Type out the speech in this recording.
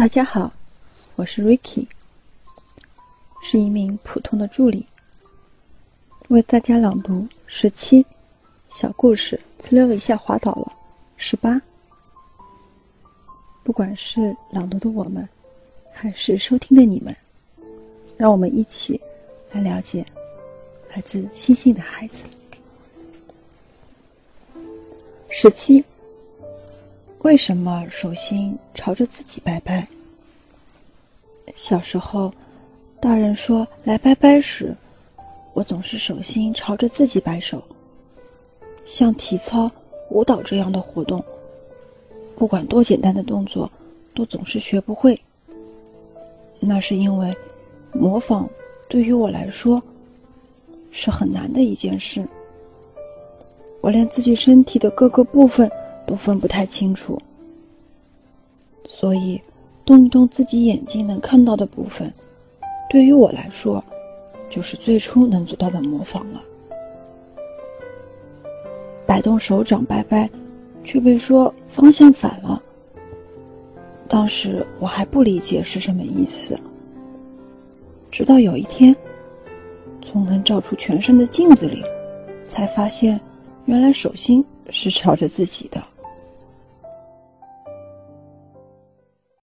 大家好，我是 Ricky，是一名普通的助理，为大家朗读十七小故事。呲溜一下滑倒了，十八。不管是朗读的我们，还是收听的你们，让我们一起来了解来自星星的孩子。十七。为什么手心朝着自己拜拜？小时候，大人说来拜拜时，我总是手心朝着自己摆手。像体操、舞蹈这样的活动，不管多简单的动作，都总是学不会。那是因为模仿对于我来说是很难的一件事。我连自己身体的各个部分。都分不太清楚，所以动一动自己眼睛能看到的部分，对于我来说，就是最初能做到的模仿了。摆动手掌拜拜，却被说方向反了。当时我还不理解是什么意思，直到有一天，从能照出全身的镜子里，才发现，原来手心是朝着自己的。